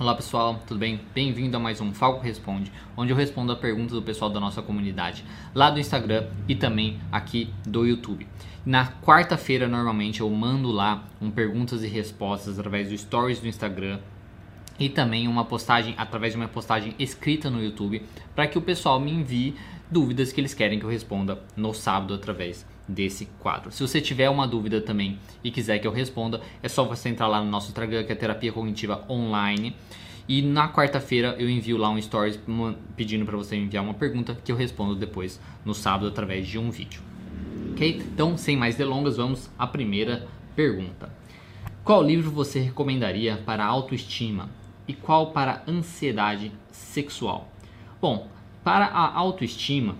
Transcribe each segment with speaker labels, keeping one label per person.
Speaker 1: Olá pessoal, tudo bem? Bem-vindo a mais um Falco Responde, onde eu respondo a pergunta do pessoal da nossa comunidade, lá do Instagram e também aqui do YouTube. Na quarta-feira, normalmente, eu mando lá um perguntas e respostas através do Stories do Instagram e também uma postagem através de uma postagem escrita no YouTube para que o pessoal me envie dúvidas que eles querem que eu responda no sábado através desse quadro. Se você tiver uma dúvida também e quiser que eu responda, é só você entrar lá no nosso Instagram, que é Terapia Cognitiva Online. E na quarta-feira eu envio lá um stories pedindo para você enviar uma pergunta que eu respondo depois no sábado através de um vídeo. Ok? Então, sem mais delongas, vamos à primeira pergunta. Qual livro você recomendaria para autoestima e qual para ansiedade sexual? Bom, para a autoestima,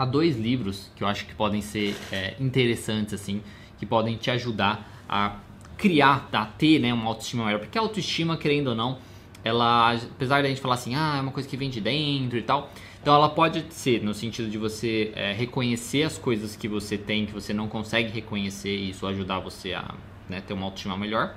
Speaker 1: há dois livros que eu acho que podem ser é, interessantes, assim, que podem te ajudar a criar, a ter né, uma autoestima maior. Porque a autoestima, querendo ou não, ela, apesar da gente falar assim, ah, é uma coisa que vem de dentro e tal, então ela pode ser no sentido de você é, reconhecer as coisas que você tem, que você não consegue reconhecer e isso ajudar você a né, ter uma autoestima melhor.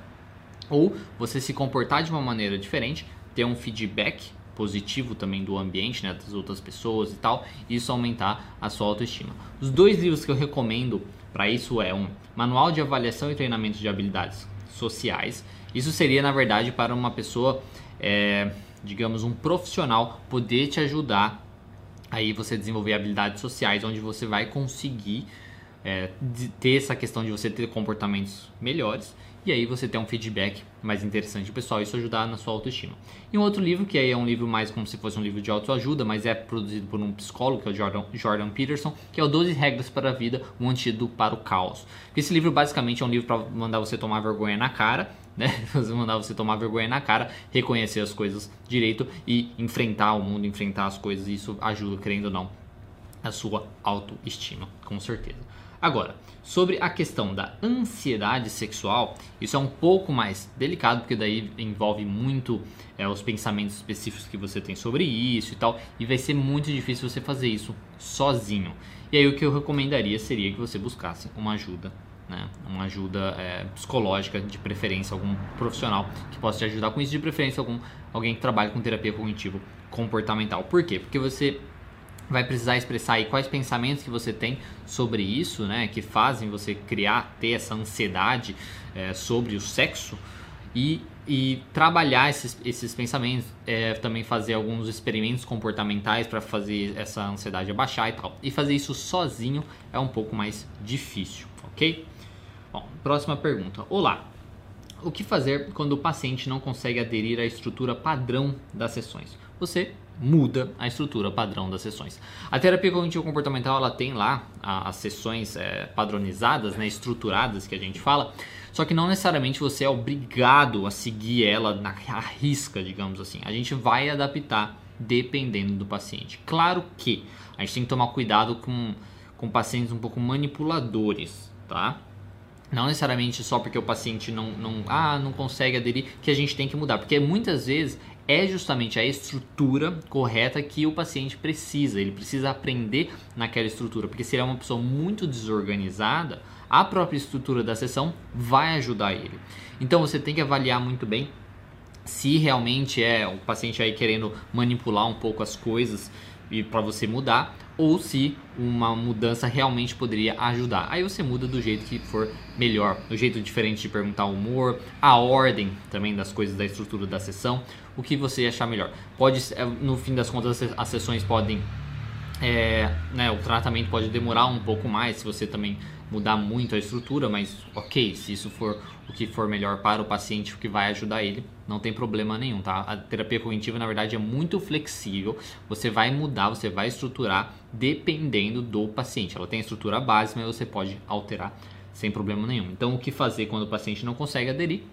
Speaker 1: Ou você se comportar de uma maneira diferente, ter um feedback positivo também do ambiente, né, das outras pessoas e tal, e isso aumentar a sua autoestima. Os dois livros que eu recomendo para isso é um Manual de Avaliação e Treinamento de Habilidades Sociais. Isso seria, na verdade, para uma pessoa, é, digamos, um profissional poder te ajudar aí você desenvolver habilidades sociais, onde você vai conseguir é, ter essa questão de você ter comportamentos melhores e aí você ter um feedback mais interessante pessoal, isso ajudar na sua autoestima. E um outro livro, que aí é um livro mais como se fosse um livro de autoajuda, mas é produzido por um psicólogo, que é o Jordan, Jordan Peterson, que é o 12 Regras para a Vida, um antídoto para o caos. Esse livro basicamente é um livro para mandar você tomar vergonha na cara, né? mandar você tomar vergonha na cara, reconhecer as coisas direito e enfrentar o mundo, enfrentar as coisas, e isso ajuda, querendo ou não, a sua autoestima, com certeza. Agora, sobre a questão da ansiedade sexual, isso é um pouco mais delicado, porque daí envolve muito é, os pensamentos específicos que você tem sobre isso e tal, e vai ser muito difícil você fazer isso sozinho. E aí o que eu recomendaria seria que você buscasse uma ajuda né? uma ajuda é, psicológica, de preferência algum profissional que possa te ajudar com isso, de preferência algum alguém que trabalhe com terapia cognitivo comportamental. Por quê? Porque você vai precisar expressar aí quais pensamentos que você tem sobre isso, né, que fazem você criar, ter essa ansiedade é, sobre o sexo e, e trabalhar esses, esses pensamentos, é, também fazer alguns experimentos comportamentais para fazer essa ansiedade abaixar e tal. E fazer isso sozinho é um pouco mais difícil, ok? Bom, próxima pergunta. Olá, o que fazer quando o paciente não consegue aderir à estrutura padrão das sessões? Você muda a estrutura padrão das sessões. A terapia cognitivo comportamental ela tem lá as sessões é, padronizadas, né, estruturadas que a gente fala, só que não necessariamente você é obrigado a seguir ela na risca, digamos assim. A gente vai adaptar dependendo do paciente. Claro que a gente tem que tomar cuidado com, com pacientes um pouco manipuladores, tá? Não necessariamente só porque o paciente não, não, ah, não consegue aderir que a gente tem que mudar, porque muitas vezes é justamente a estrutura correta que o paciente precisa. Ele precisa aprender naquela estrutura, porque se ele é uma pessoa muito desorganizada, a própria estrutura da sessão vai ajudar ele. Então você tem que avaliar muito bem se realmente é o paciente aí querendo manipular um pouco as coisas e para você mudar ou se uma mudança realmente poderia ajudar. Aí você muda do jeito que for melhor, do jeito diferente de perguntar o humor, a ordem também das coisas da estrutura da sessão, o que você achar melhor. Pode, é, no fim das contas, as sessões podem, é, né, o tratamento pode demorar um pouco mais se você também mudar muito a estrutura, mas ok, se isso for o que for melhor para o paciente, o que vai ajudar ele, não tem problema nenhum, tá? A terapia cognitiva, na verdade, é muito flexível. Você vai mudar, você vai estruturar dependendo do paciente. Ela tem estrutura base, mas você pode alterar sem problema nenhum. Então, o que fazer quando o paciente não consegue aderir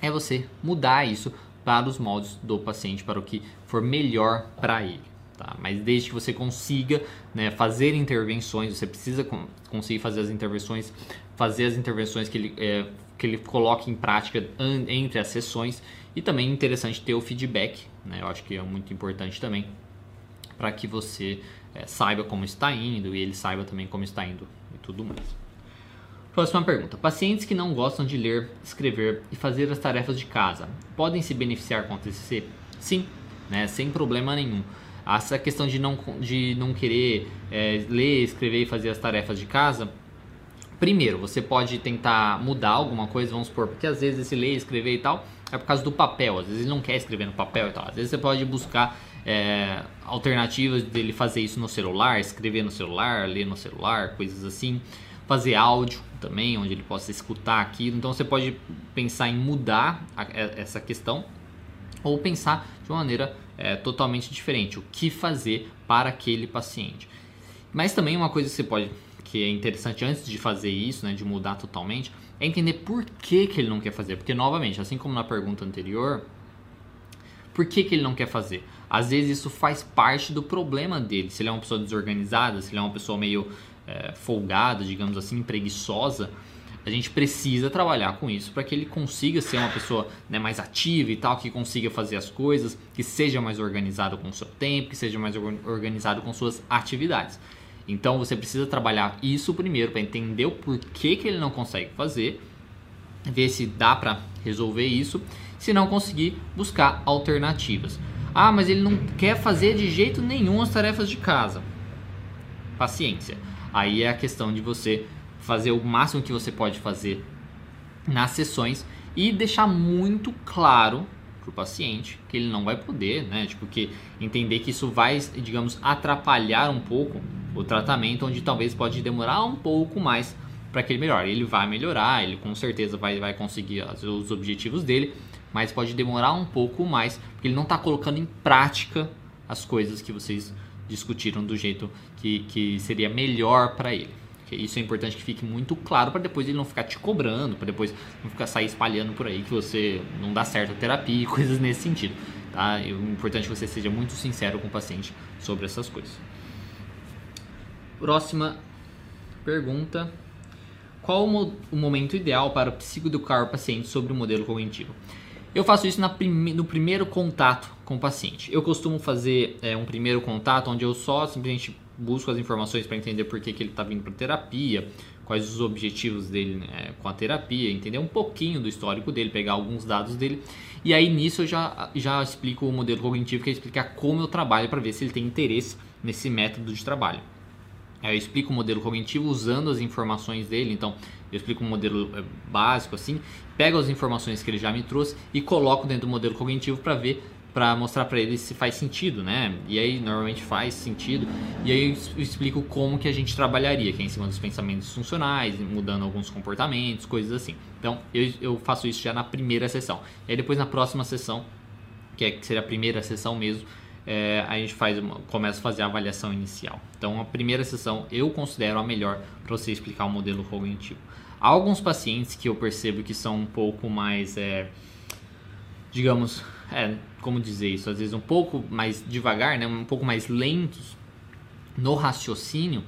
Speaker 1: é você mudar isso para os moldes do paciente, para o que for melhor para ele. Tá? Mas desde que você consiga né, fazer intervenções, você precisa conseguir fazer as intervenções, fazer as intervenções que ele, é, que ele coloque em prática entre as sessões e também é interessante ter o feedback, né? eu acho que é muito importante também para que você é, saiba como está indo e ele saiba também como está indo e tudo mais. Próxima pergunta. Pacientes que não gostam de ler, escrever e fazer as tarefas de casa podem se beneficiar com o TCC? Sim, né? sem problema nenhum. Essa questão de não, de não querer é, ler, escrever e fazer as tarefas de casa, primeiro, você pode tentar mudar alguma coisa, vamos supor, porque às vezes esse ler, escrever e tal é por causa do papel, às vezes ele não quer escrever no papel e tal. Às vezes você pode buscar é, alternativas dele fazer isso no celular, escrever no celular, ler no celular, coisas assim fazer áudio também, onde ele possa escutar aquilo. Então você pode pensar em mudar a, é, essa questão ou pensar de uma maneira é, totalmente diferente, o que fazer para aquele paciente. Mas também uma coisa que você pode, que é interessante antes de fazer isso, né, de mudar totalmente, é entender por que, que ele não quer fazer. Porque, novamente, assim como na pergunta anterior, por que, que ele não quer fazer? Às vezes isso faz parte do problema dele. Se ele é uma pessoa desorganizada, se ele é uma pessoa meio é, folgada, digamos assim, preguiçosa, a gente precisa trabalhar com isso para que ele consiga ser uma pessoa né, mais ativa e tal, que consiga fazer as coisas, que seja mais organizado com o seu tempo, que seja mais organizado com suas atividades. Então você precisa trabalhar isso primeiro para entender o porquê que ele não consegue fazer, ver se dá para resolver isso, se não conseguir, buscar alternativas. Ah, mas ele não quer fazer de jeito nenhum as tarefas de casa. Paciência Aí é a questão de você fazer o máximo que você pode fazer nas sessões e deixar muito claro para o paciente que ele não vai poder, né? Tipo, que entender que isso vai, digamos, atrapalhar um pouco o tratamento, onde talvez pode demorar um pouco mais para que ele melhore. Ele vai melhorar, ele com certeza vai, vai conseguir os objetivos dele, mas pode demorar um pouco mais, porque ele não está colocando em prática as coisas que vocês discutiram do jeito que, que seria melhor para ele. Isso é importante que fique muito claro para depois ele não ficar te cobrando, para depois não ficar sair espalhando por aí que você não dá certo a terapia e coisas nesse sentido. Tá? É importante que você seja muito sincero com o paciente sobre essas coisas. Próxima pergunta. Qual o momento ideal para psicoeducar o paciente sobre o modelo cognitivo? Eu faço isso prime no primeiro contato com o paciente. Eu costumo fazer é, um primeiro contato onde eu só simplesmente busco as informações para entender por que, que ele está vindo para terapia, quais os objetivos dele né, com a terapia, entender um pouquinho do histórico dele, pegar alguns dados dele. E aí nisso eu já, já explico o modelo cognitivo, que é explicar como eu trabalho para ver se ele tem interesse nesse método de trabalho. Aí eu explico o modelo cognitivo usando as informações dele, então eu explico um modelo é, básico assim, pego as informações que ele já me trouxe e coloco dentro do modelo cognitivo para ver, para mostrar para ele se faz sentido, né? E aí normalmente faz sentido. E aí eu explico como que a gente trabalharia, que é em cima dos pensamentos funcionais, mudando alguns comportamentos, coisas assim. Então eu, eu faço isso já na primeira sessão. E aí depois na próxima sessão, que, é, que seria a primeira sessão mesmo, é, a gente faz uma, começa a fazer a avaliação inicial. Então, a primeira sessão eu considero a melhor para você explicar o modelo cognitivo. Há alguns pacientes que eu percebo que são um pouco mais, é, digamos, é, como dizer isso, às vezes um pouco mais devagar, né, um pouco mais lentos no raciocínio,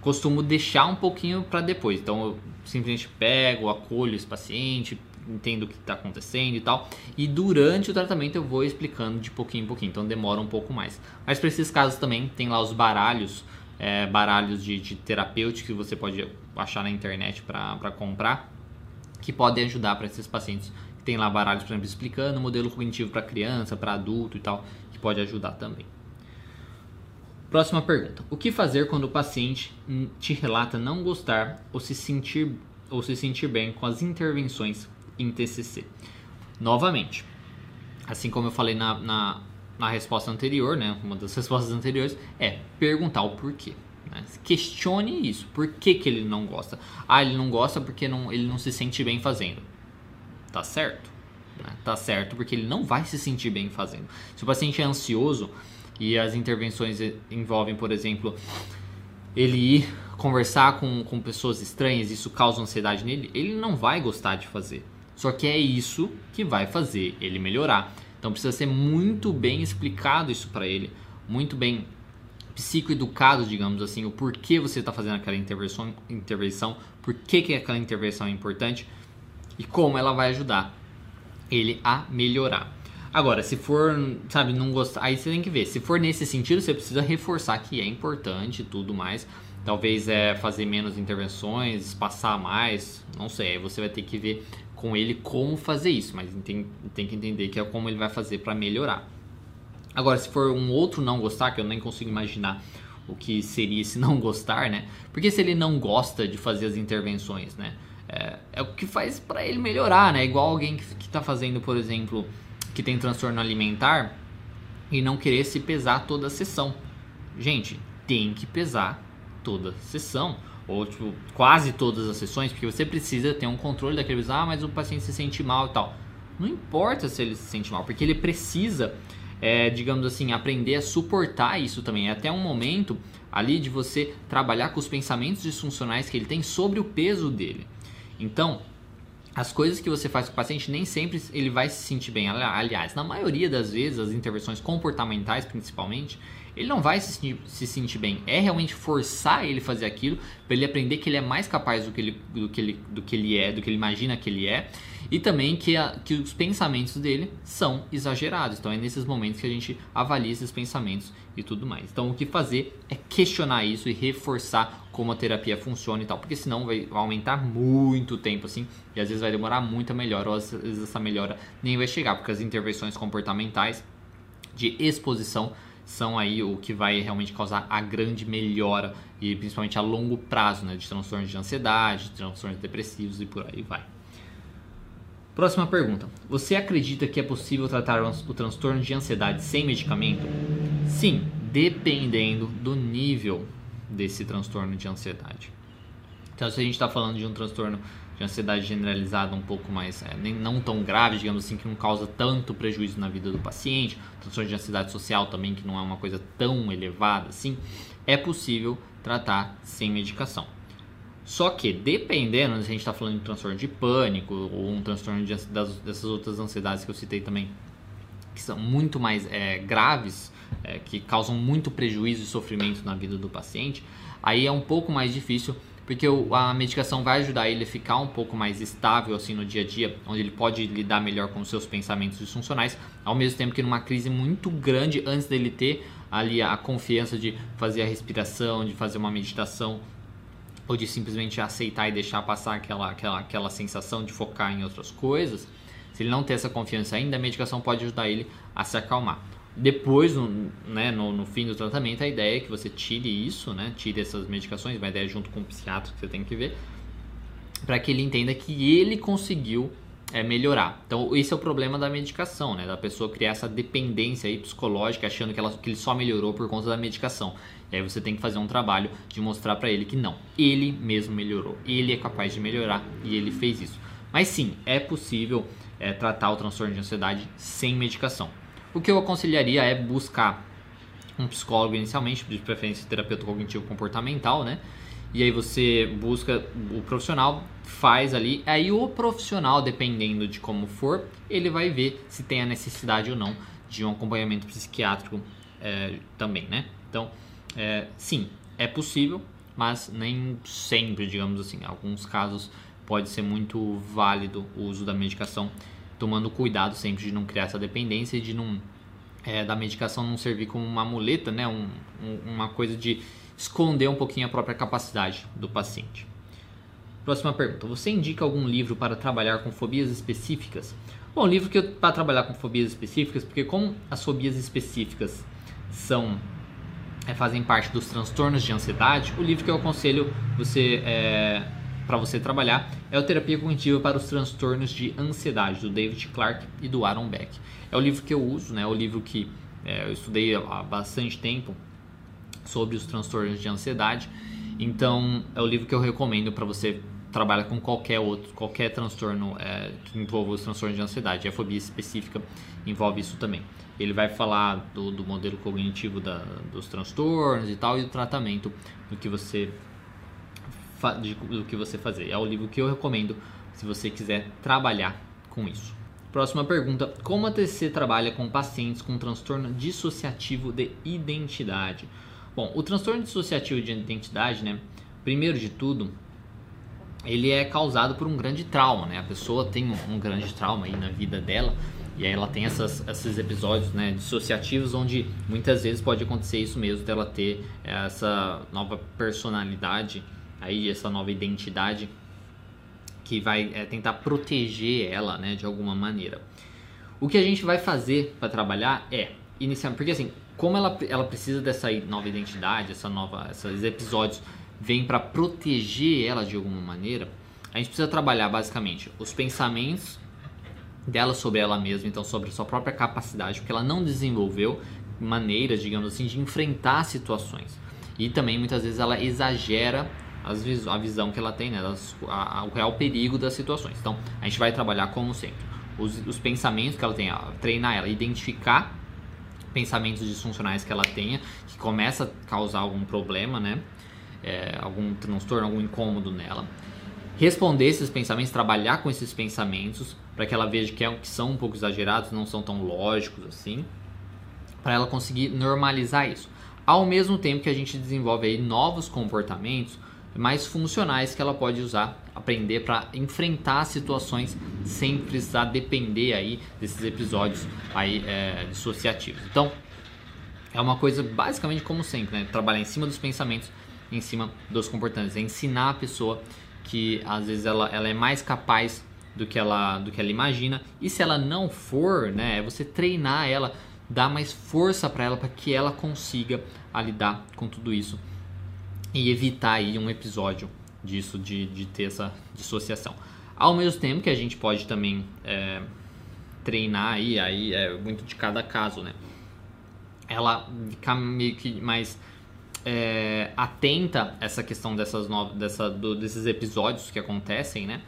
Speaker 1: costumo deixar um pouquinho para depois. Então, eu simplesmente pego, acolho esse paciente, entendo o que está acontecendo e tal. E durante o tratamento eu vou explicando de pouquinho em pouquinho, então demora um pouco mais. Mas para esses casos também tem lá os baralhos, é, baralhos de, de terapêutico que você pode achar na internet para comprar, que podem ajudar para esses pacientes. Tem lá baralhos, por exemplo, explicando o modelo cognitivo para criança, para adulto e tal, que pode ajudar também. Próxima pergunta: O que fazer quando o paciente te relata não gostar ou se sentir ou se sentir bem com as intervenções em TCC. Novamente, assim como eu falei na, na, na resposta anterior, né, uma das respostas anteriores, é perguntar o porquê. Né? Questione isso. Por que, que ele não gosta? Ah, ele não gosta porque não, ele não se sente bem fazendo. Tá certo. Né? Tá certo porque ele não vai se sentir bem fazendo. Se o paciente é ansioso e as intervenções envolvem, por exemplo, ele ir conversar com, com pessoas estranhas, isso causa ansiedade nele, ele não vai gostar de fazer. Só que é isso que vai fazer ele melhorar. Então precisa ser muito bem explicado isso para ele, muito bem psicoeducado, digamos assim, o porquê você está fazendo aquela intervenção, intervenção, por que, que aquela intervenção é importante e como ela vai ajudar ele a melhorar. Agora, se for, sabe, não gostar, aí você tem que ver. Se for nesse sentido, você precisa reforçar que é importante e tudo mais. talvez é fazer menos intervenções, passar mais, não sei, aí você vai ter que ver com ele como fazer isso, mas tem, tem que entender que é como ele vai fazer para melhorar. Agora, se for um outro não gostar, que eu nem consigo imaginar o que seria esse não gostar, né? Porque se ele não gosta de fazer as intervenções, né? É, é o que faz para ele melhorar, né? Igual alguém que, que tá fazendo, por exemplo, que tem transtorno alimentar e não querer se pesar toda a sessão. Gente, tem que pesar toda a sessão ou tipo, quase todas as sessões, porque você precisa ter um controle daquele, ah, mas o paciente se sente mal e tal. Não importa se ele se sente mal, porque ele precisa, é, digamos assim, aprender a suportar isso também. É até um momento ali de você trabalhar com os pensamentos disfuncionais que ele tem sobre o peso dele. Então, as coisas que você faz com o paciente nem sempre ele vai se sentir bem. Aliás, na maioria das vezes, as intervenções comportamentais principalmente, ele não vai se sentir, se sentir bem. É realmente forçar ele fazer aquilo para ele aprender que ele é mais capaz do que ele, do, que ele, do que ele é, do que ele imagina que ele é. E também que, a, que os pensamentos dele são exagerados. Então é nesses momentos que a gente avalia esses pensamentos e tudo mais. Então o que fazer é questionar isso e reforçar como a terapia funciona e tal, porque senão vai aumentar muito tempo assim, e às vezes vai demorar muito a melhora, ou às vezes essa melhora nem vai chegar, porque as intervenções comportamentais de exposição são aí o que vai realmente causar a grande melhora e principalmente a longo prazo, né, de transtornos de ansiedade, de transtornos depressivos e por aí vai. Próxima pergunta. Você acredita que é possível tratar o transtorno de ansiedade sem medicamento? Sim, dependendo do nível desse transtorno de ansiedade. Então, se a gente está falando de um transtorno de ansiedade generalizada um pouco mais, é, nem, não tão grave, digamos assim, que não causa tanto prejuízo na vida do paciente, transtorno de ansiedade social também, que não é uma coisa tão elevada assim, é possível tratar sem medicação. Só que, dependendo, se a gente está falando de um transtorno de pânico ou um transtorno de, das, dessas outras ansiedades que eu citei também, que são muito mais é, graves, é, que causam muito prejuízo e sofrimento na vida do paciente, aí é um pouco mais difícil porque a medicação vai ajudar ele a ficar um pouco mais estável assim no dia a dia, onde ele pode lidar melhor com os seus pensamentos disfuncionais, ao mesmo tempo que numa crise muito grande antes dele ter ali a confiança de fazer a respiração, de fazer uma meditação ou de simplesmente aceitar e deixar passar aquela, aquela, aquela sensação de focar em outras coisas, se ele não ter essa confiança ainda, a medicação pode ajudar ele a se acalmar. Depois, no, né, no, no, fim do tratamento, a ideia é que você tire isso, né, tire essas medicações, uma ideia junto com o psiquiatra que você tem que ver, para que ele entenda que ele conseguiu é, melhorar. Então, esse é o problema da medicação, né, da pessoa criar essa dependência psicológica, achando que, ela, que ele só melhorou por conta da medicação. E aí você tem que fazer um trabalho de mostrar para ele que não, ele mesmo melhorou, ele é capaz de melhorar e ele fez isso. Mas sim, é possível é, tratar o transtorno de ansiedade sem medicação. O que eu aconselharia é buscar um psicólogo inicialmente, de preferência terapeuta cognitivo comportamental, né? E aí você busca o profissional, faz ali, aí o profissional, dependendo de como for, ele vai ver se tem a necessidade ou não de um acompanhamento psiquiátrico é, também, né? Então, é, sim, é possível, mas nem sempre, digamos assim. Em alguns casos pode ser muito válido o uso da medicação tomando cuidado sempre de não criar essa dependência e de não é, da medicação não servir como uma muleta, né? Um, um, uma coisa de esconder um pouquinho a própria capacidade do paciente. Próxima pergunta: Você indica algum livro para trabalhar com fobias específicas? Bom, livro que para trabalhar com fobias específicas, porque como as fobias específicas são é, fazem parte dos transtornos de ansiedade, o livro que eu aconselho você é, para você trabalhar é o Terapia Cognitiva para os Transtornos de Ansiedade, do David Clark e do Aaron Beck. É o livro que eu uso, né? é o livro que é, eu estudei há bastante tempo sobre os transtornos de ansiedade. Então, é o livro que eu recomendo para você trabalhar com qualquer outro, qualquer transtorno é, que envolva os transtornos de ansiedade. A fobia específica envolve isso também. Ele vai falar do, do modelo cognitivo da, dos transtornos e tal, e do tratamento do que você de, do que você fazer. É o livro que eu recomendo se você quiser trabalhar com isso. Próxima pergunta: Como a TC trabalha com pacientes com transtorno dissociativo de identidade? Bom, o transtorno dissociativo de identidade, né? Primeiro de tudo, ele é causado por um grande trauma, né? A pessoa tem um, grande trauma aí na vida dela E aí ela tem essas, esses episódios né, dissociativos onde muitas vezes pode acontecer isso mesmo, dela ter essa nova personalidade, aí essa nova identidade que vai é, tentar proteger ela né, de alguma maneira. O que a gente vai fazer para trabalhar é iniciar, porque assim, como ela, ela precisa dessa nova identidade, essa nova, esses episódios vêm para proteger ela de alguma maneira, a gente precisa trabalhar basicamente os pensamentos dela sobre ela mesma, então sobre sua própria capacidade, porque ela não desenvolveu maneiras, digamos assim, de enfrentar situações. E também muitas vezes ela exagera a visão que ela tem, né, das, a, a, o real perigo das situações. Então a gente vai trabalhar como sempre os, os pensamentos que ela tem, treinar ela, identificar pensamentos disfuncionais que ela tenha, que começa a causar algum problema, né, é, algum transtorno, algum incômodo nela responder esses pensamentos, trabalhar com esses pensamentos, para que ela veja que, é, que são um pouco exagerados, não são tão lógicos assim, para ela conseguir normalizar isso. Ao mesmo tempo que a gente desenvolve aí novos comportamentos mais funcionais que ela pode usar, aprender para enfrentar situações sem precisar depender aí desses episódios aí é, dissociativos. Então, é uma coisa basicamente como sempre, né? Trabalhar em cima dos pensamentos, em cima dos comportamentos, é ensinar a pessoa que às vezes ela, ela é mais capaz do que ela do que ela imagina e se ela não for né é você treinar ela dar mais força para ela para que ela consiga lidar com tudo isso e evitar aí um episódio disso de, de ter essa dissociação ao mesmo tempo que a gente pode também é, treinar aí aí é muito de cada caso né ela ficar meio que mais é, atenta essa questão dessas novas, dessa, do, desses episódios que acontecem, né?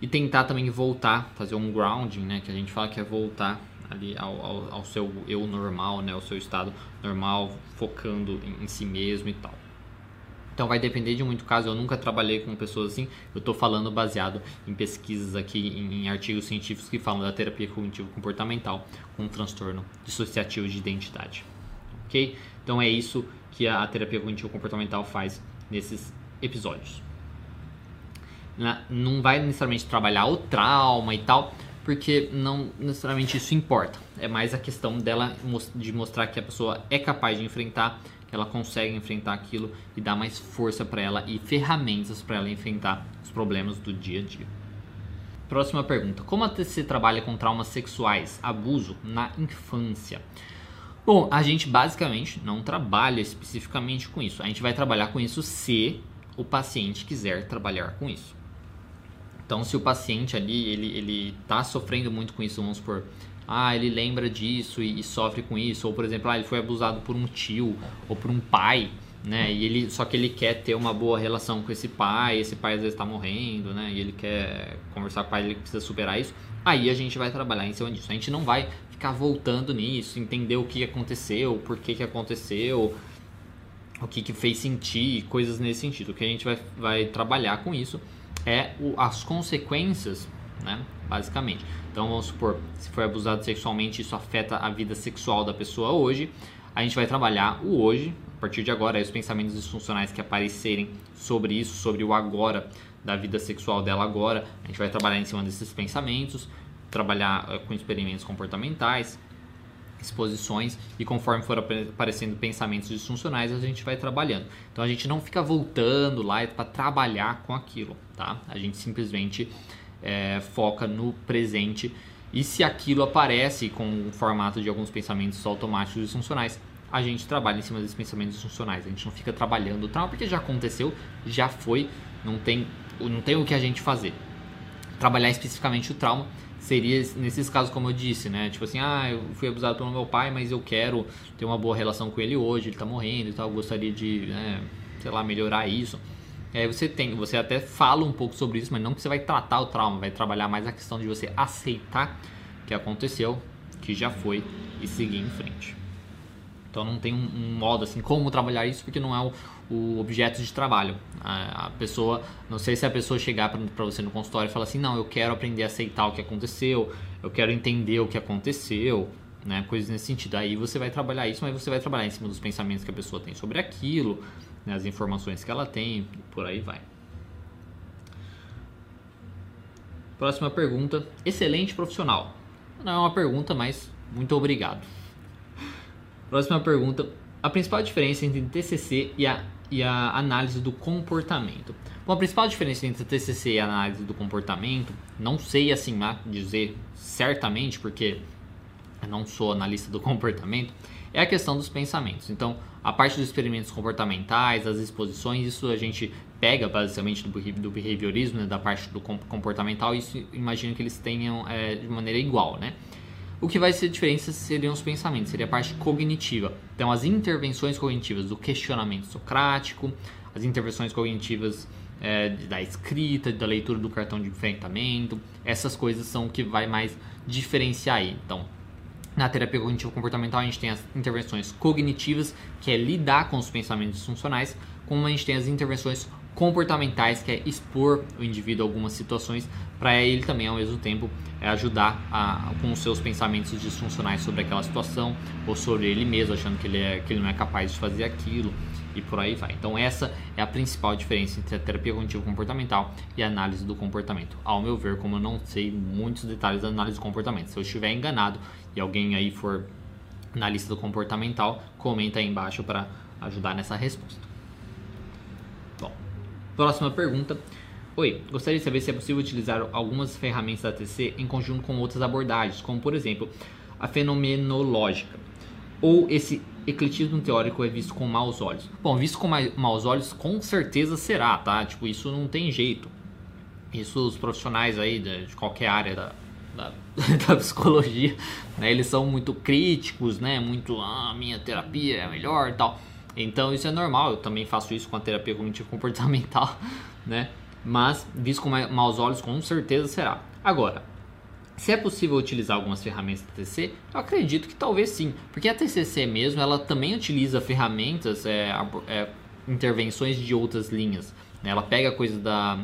Speaker 1: E tentar também voltar, fazer um grounding, né? Que a gente fala que é voltar ali ao, ao, ao seu eu normal, né? O seu estado normal, focando em, em si mesmo e tal. Então vai depender de muito caso. Eu nunca trabalhei com pessoas assim. Eu estou falando baseado em pesquisas aqui, em, em, artigos científicos que falam da terapia cognitivo comportamental com transtorno dissociativo de identidade. Ok? Então é isso que a terapia cognitivo comportamental faz nesses episódios. Não vai necessariamente trabalhar o trauma e tal, porque não necessariamente isso importa. É mais a questão dela de mostrar que a pessoa é capaz de enfrentar, que ela consegue enfrentar aquilo e dar mais força para ela e ferramentas para ela enfrentar os problemas do dia a dia. Próxima pergunta: Como a TC trabalha com traumas sexuais, abuso na infância? Bom, a gente basicamente não trabalha especificamente com isso. A gente vai trabalhar com isso se o paciente quiser trabalhar com isso. Então, se o paciente ali ele ele está sofrendo muito com isso, vamos supor, ah, ele lembra disso e, e, sofre com isso, ou por exemplo, ah, ele foi abusado por um tio ou por um pai, né? E ele só que ele quer ter uma boa relação com esse pai, esse pai às vezes está morrendo, né? E ele quer conversar com o pai, ele precisa superar isso. Aí a gente vai trabalhar em cima disso. A gente não vai ficar voltando nisso, entender o que aconteceu, por que, que aconteceu, o que, que fez sentir, coisas nesse sentido. O que a gente vai, vai trabalhar com isso é o, as consequências, né? Basicamente. Então vamos supor, se foi abusado sexualmente, isso afeta a vida sexual da pessoa hoje. A gente vai trabalhar o hoje, a partir de agora, os pensamentos disfuncionais que aparecerem sobre isso, sobre o agora da vida sexual dela agora. A gente vai trabalhar em cima desses pensamentos, trabalhar eh, com experimentos comportamentais, exposições e conforme for aparecendo pensamentos disfuncionais a gente vai trabalhando. Então a gente não fica voltando lá para trabalhar com aquilo, tá? A gente simplesmente é, foca no presente e se aquilo aparece com o formato de alguns pensamentos automáticos disfuncionais, a gente trabalha em cima desses pensamentos disfuncionais. A gente não fica trabalhando o trauma porque já aconteceu, já foi, não tem, não tem o que a gente fazer. Trabalhar especificamente o trauma seria nesses casos como eu disse, né? Tipo assim, ah, eu fui abusado pelo meu pai, mas eu quero ter uma boa relação com ele hoje, ele tá morrendo e tal, gostaria de, né, sei lá, melhorar isso. Aí você tem, você até fala um pouco sobre isso, mas não que você vai tratar o trauma, vai trabalhar mais a questão de você aceitar que aconteceu, que já foi e seguir em frente. Então não tem um, um modo assim como trabalhar isso porque não é o, o objeto de trabalho. A, a, pessoa, não sei se a pessoa chegar para você no consultório e falar assim, não, eu quero aprender a aceitar o que aconteceu, eu quero entender o que aconteceu, né, coisas nesse sentido. Aí você vai trabalhar isso, mas você vai trabalhar em cima dos pensamentos que a pessoa tem sobre aquilo, né, as informações que ela tem, por aí vai. Próxima pergunta. Excelente profissional. Não é uma pergunta, mas muito obrigado. Próxima pergunta. A principal diferença entre TCC e a, e a análise do comportamento. Bom, a principal diferença entre TCC e a análise do comportamento, não sei assim dizer certamente, porque não sou analista do comportamento, é a questão dos pensamentos. Então, a parte dos experimentos comportamentais, as exposições, isso a gente pega basicamente do, behaviorismo, né, da parte do comportamental, isso imagino que eles tenham é, de maneira igual, né? O que vai ser diferença seriam os pensamentos, seria a parte cognitiva. Então, as intervenções cognitivas do questionamento socrático, as intervenções cognitivas é, da escrita, da leitura do cartão de enfrentamento, essas coisas são o que vai mais diferenciar aí. Então, na terapia cognitivo comportamental, a gente tem as intervenções cognitivas, que é lidar com os pensamentos funcionais, como a gente tem as intervenções comportamentais, que é expor o indivíduo a algumas situações, para ele também, ao mesmo tempo, é ajudar a, com os seus pensamentos disfuncionais sobre aquela situação, ou sobre ele mesmo, achando que ele, é, que ele não é capaz de fazer aquilo, e por aí vai. Então, essa é a principal diferença entre a terapia cognitivo-comportamental e a análise do comportamento. Ao meu ver, como eu não sei muitos detalhes da análise do comportamento, se eu estiver enganado e alguém aí for na lista do comportamental, comenta aí embaixo para ajudar nessa resposta. Próxima pergunta. Oi, gostaria de saber se é possível utilizar algumas ferramentas da TC em conjunto com outras abordagens, como por exemplo a fenomenológica. Ou esse ecletismo teórico é visto com maus olhos? Bom, visto com maus olhos, com certeza será, tá? Tipo, isso não tem jeito. Isso os profissionais aí de, de qualquer área da, da, da, psicologia, né? Eles são muito críticos, né? Muito, ah, minha terapia é melhor tal. Então isso é normal, eu também faço isso com a terapia cognitivo comportamental, né? Mas visto com maus olhos, com certeza será. Agora, se é possível utilizar algumas ferramentas da TCC, eu acredito que talvez sim, porque a TCC mesmo, ela também utiliza ferramentas, é, é, intervenções de outras linhas. Né? Ela pega coisas da,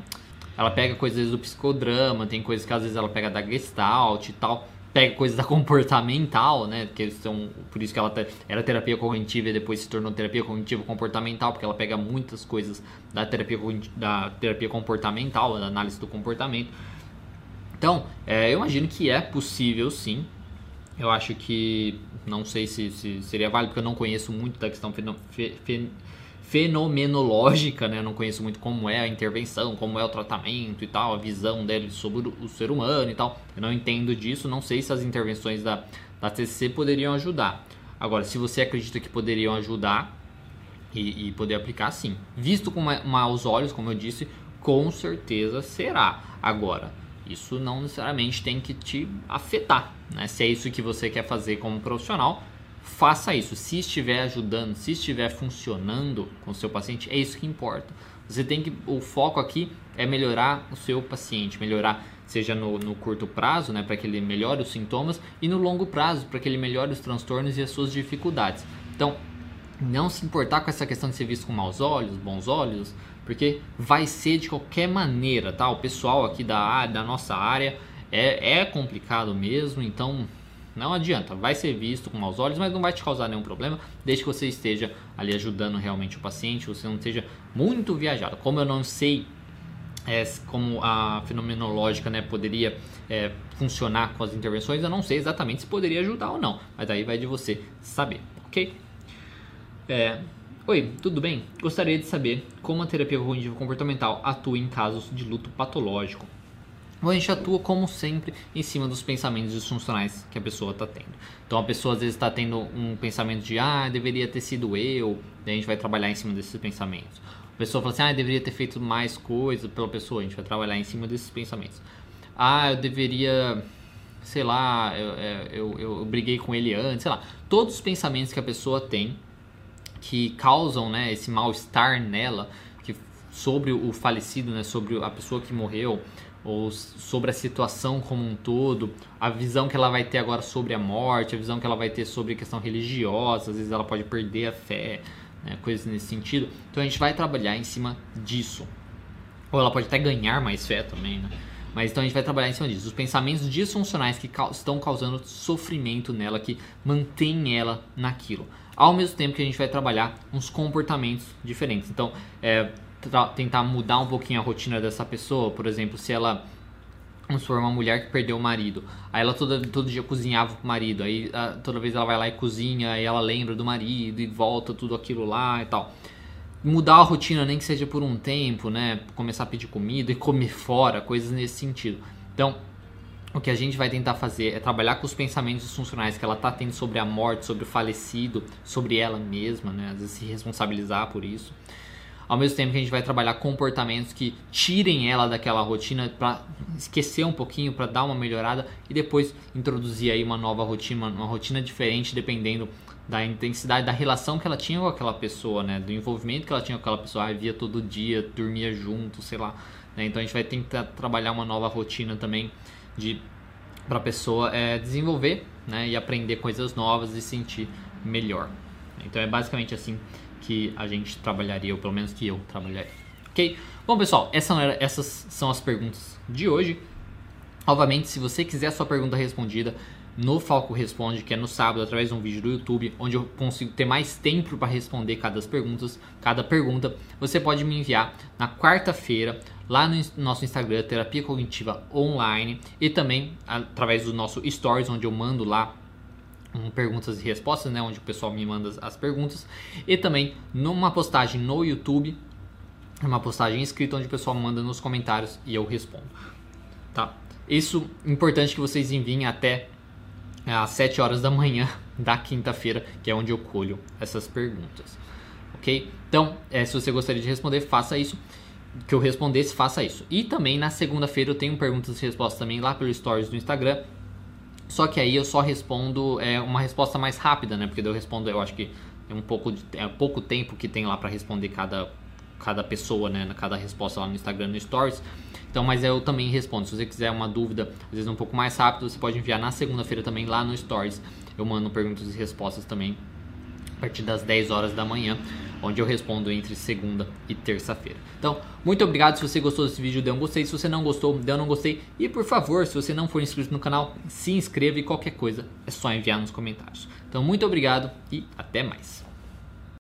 Speaker 1: ela pega coisas do psicodrama, tem coisas que às vezes ela pega da Gestalt e tal pega coisas da comportamental, né? Que são, por isso que ela era terapia cognitiva e depois se tornou terapia cognitiva comportamental, porque ela pega muitas coisas da terapia, da terapia comportamental, da análise do comportamento. Então, é, eu imagino que é possível sim. Eu acho que não sei se, se seria válido, porque eu não conheço muito da questão feno, fe, fe, fenomenológica, né? Eu não conheço muito como é a intervenção, como é o tratamento e tal, a visão dele sobre o ser humano e tal. Eu não entendo disso, não sei se as intervenções da, da TCC poderiam ajudar. Agora, se você acredita que poderiam ajudar e, e poder aplicar, sim. Visto com maus olhos, como eu disse, com certeza será. Agora, isso não necessariamente tem que te afetar, né? Se é isso que você quer fazer como profissional, faça isso. Se estiver ajudando, se estiver funcionando com o seu paciente, é isso que importa. Você tem que o foco aqui é melhorar o seu paciente, melhorar seja no, no curto prazo, né, para que ele melhore os sintomas e no longo prazo para que ele melhore os transtornos e as suas dificuldades. Então, não se importar com essa questão de ser visto com maus olhos, bons olhos, porque vai ser de qualquer maneira, tá? O pessoal aqui da, da nossa área é, é complicado mesmo, então não adianta, vai ser visto com maus olhos, mas não vai te causar nenhum problema, desde que você esteja ali ajudando realmente o paciente, você não esteja muito viajado. Como eu não sei é, como a fenomenológica né, poderia é, funcionar com as intervenções, eu não sei exatamente se poderia ajudar ou não, mas aí vai de você saber, ok? É, Oi, tudo bem? Gostaria de saber como a terapia cognitivo comportamental atua em casos de luto patológico. Ou a gente atua, como sempre, em cima dos pensamentos disfuncionais que a pessoa está tendo. Então a pessoa às vezes está tendo um pensamento de, ah, deveria ter sido eu, daí a gente vai trabalhar em cima desses pensamentos. A pessoa fala assim, ah, deveria ter feito mais coisa pela pessoa, a gente vai trabalhar em cima desses pensamentos. Ah, eu deveria, sei lá, eu, é, eu, eu, eu briguei com ele antes, sei lá. Todos os pensamentos que a pessoa tem que causam né, esse mal-estar nela, que sobre o falecido, né, sobre a pessoa que morreu, ou sobre a situação como um todo, a visão que ela vai ter agora sobre a morte, a visão que ela vai ter sobre questão religiosa, às vezes ela pode perder a fé, né, coisas nesse sentido. Então a gente vai trabalhar em cima disso. Ou ela pode até ganhar mais fé também, né? Mas então a gente vai trabalhar em cima disso. Os pensamentos disfuncionais que estão causando sofrimento nela, que mantém ela naquilo. Ao mesmo tempo que a gente vai trabalhar uns comportamentos diferentes. Então, é, tentar mudar um pouquinho a rotina dessa pessoa, por exemplo, se ela Vamos supor, uma mulher que perdeu o marido. Aí ela toda, todo dia cozinhava pro marido. Aí toda vez ela vai lá e cozinha, aí ela lembra do marido e volta tudo aquilo lá e tal. Mudar a rotina, nem que seja por um tempo, né? Começar a pedir comida e comer fora, coisas nesse sentido. Então, o que a gente vai tentar fazer é trabalhar com os pensamentos funcionais que ela tá tendo sobre a morte, sobre o falecido, sobre ela mesma, né? Às vezes se responsabilizar por isso ao mesmo tempo que a gente vai trabalhar comportamentos que tirem ela daquela rotina para esquecer um pouquinho, para dar uma melhorada e depois introduzir aí uma nova rotina, uma rotina diferente dependendo da intensidade da relação que ela tinha com aquela pessoa, né, do envolvimento que ela tinha com aquela pessoa, ah, via todo dia, dormia junto, sei lá, né? então a gente vai tentar trabalhar uma nova rotina também de para a pessoa é, desenvolver, né, e aprender coisas novas e sentir melhor. Então é basicamente assim que a gente trabalharia, ou pelo menos que eu trabalharia. Ok? Bom, pessoal, era, essas são as perguntas de hoje. Obviamente, se você quiser a sua pergunta respondida no Falco Responde, que é no sábado, através de um vídeo do YouTube, onde eu consigo ter mais tempo para responder cada perguntas, cada pergunta, você pode me enviar na quarta-feira lá no nosso Instagram, Terapia Cognitiva Online, e também através do nosso Stories, onde eu mando lá um perguntas e respostas, né, onde o pessoal me manda as perguntas, e também numa postagem no YouTube, uma postagem escrita onde o pessoal manda nos comentários e eu respondo. Tá? Isso importante que vocês enviem até às 7 horas da manhã da quinta-feira, que é onde eu colho essas perguntas. OK? Então, é, se você gostaria de responder, faça isso. Que eu respondesse, faça isso. E também na segunda-feira eu tenho perguntas e respostas também lá pelo Stories do Instagram só que aí eu só respondo é, uma resposta mais rápida, né? Porque eu respondo, eu acho que é um pouco, de, é pouco tempo que tem lá para responder cada, cada pessoa, né? Cada resposta lá no Instagram, no Stories. Então, mas eu também respondo. Se você quiser uma dúvida, às vezes um pouco mais rápido, você pode enviar na segunda-feira também lá no Stories. Eu mando perguntas e respostas também a partir das 10 horas da manhã onde eu respondo entre segunda e terça-feira. Então, muito obrigado. Se você gostou desse vídeo, dê um gostei. Se você não gostou, dê um não gostei. E por favor, se você não for inscrito no canal, se inscreva e qualquer coisa é só enviar nos comentários. Então, muito obrigado e até mais.